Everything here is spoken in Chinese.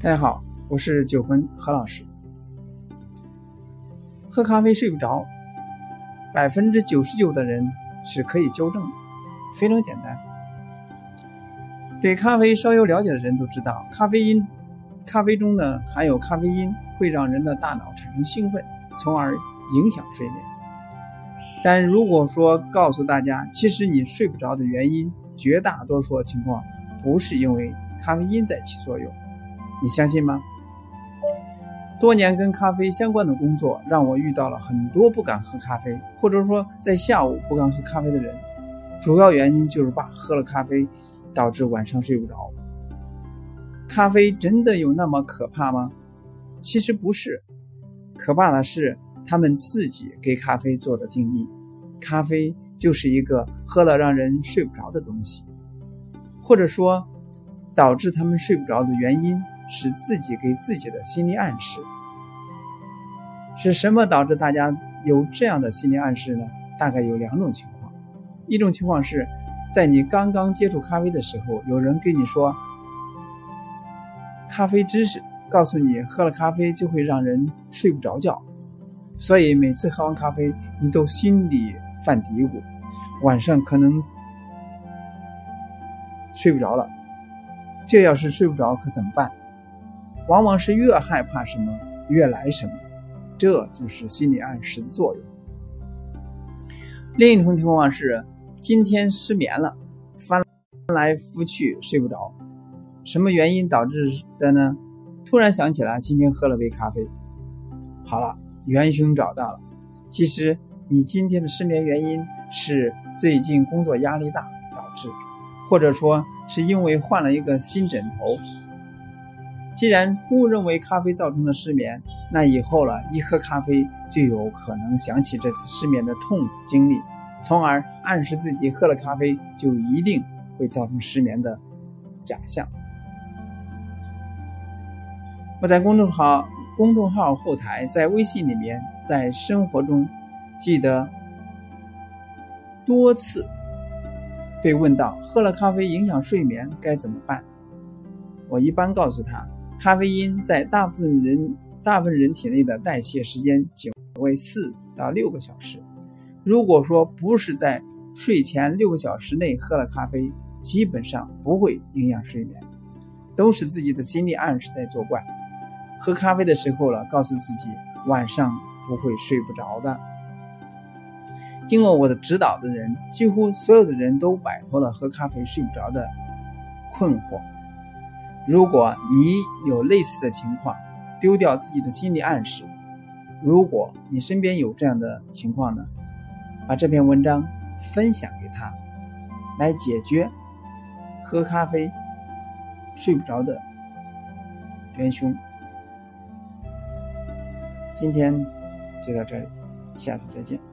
大家好，我是九魂何老师。喝咖啡睡不着，百分之九十九的人是可以纠正的，非常简单。对咖啡稍有了解的人都知道，咖啡因，咖啡中呢含有咖啡因，会让人的大脑产生兴奋，从而影响睡眠。但如果说告诉大家，其实你睡不着的原因，绝大多数情况不是因为咖啡因在起作用。你相信吗？多年跟咖啡相关的工作，让我遇到了很多不敢喝咖啡，或者说在下午不敢喝咖啡的人。主要原因就是怕喝了咖啡导致晚上睡不着。咖啡真的有那么可怕吗？其实不是，可怕的是他们自己给咖啡做的定义。咖啡就是一个喝了让人睡不着的东西，或者说导致他们睡不着的原因。是自己给自己的心理暗示，是什么导致大家有这样的心理暗示呢？大概有两种情况，一种情况是在你刚刚接触咖啡的时候，有人跟你说咖啡知识，告诉你喝了咖啡就会让人睡不着觉，所以每次喝完咖啡，你都心里犯嘀咕，晚上可能睡不着了。这要是睡不着，可怎么办？往往是越害怕什么越来什么，这就是心理暗示的作用。另一种情况是今天失眠了，翻来覆去睡不着，什么原因导致的呢？突然想起来今天喝了杯咖啡，好了，元凶找到了。其实你今天的失眠原因是最近工作压力大导致，或者说是因为换了一个新枕头。既然误认为咖啡造成的失眠，那以后了一喝咖啡就有可能想起这次失眠的痛苦经历，从而暗示自己喝了咖啡就一定会造成失眠的假象。我在公众号公众号后台，在微信里面，在生活中记得多次被问到喝了咖啡影响睡眠该怎么办，我一般告诉他。咖啡因在大部分人大部分人体内的代谢时间仅为四到六个小时。如果说不是在睡前六个小时内喝了咖啡，基本上不会影响睡眠，都是自己的心理暗示在作怪。喝咖啡的时候了，告诉自己晚上不会睡不着的。经过我的指导的人，几乎所有的人都摆脱了喝咖啡睡不着的困惑。如果你有类似的情况，丢掉自己的心理暗示。如果你身边有这样的情况呢，把这篇文章分享给他，来解决喝咖啡睡不着的元凶。今天就到这里，下次再见。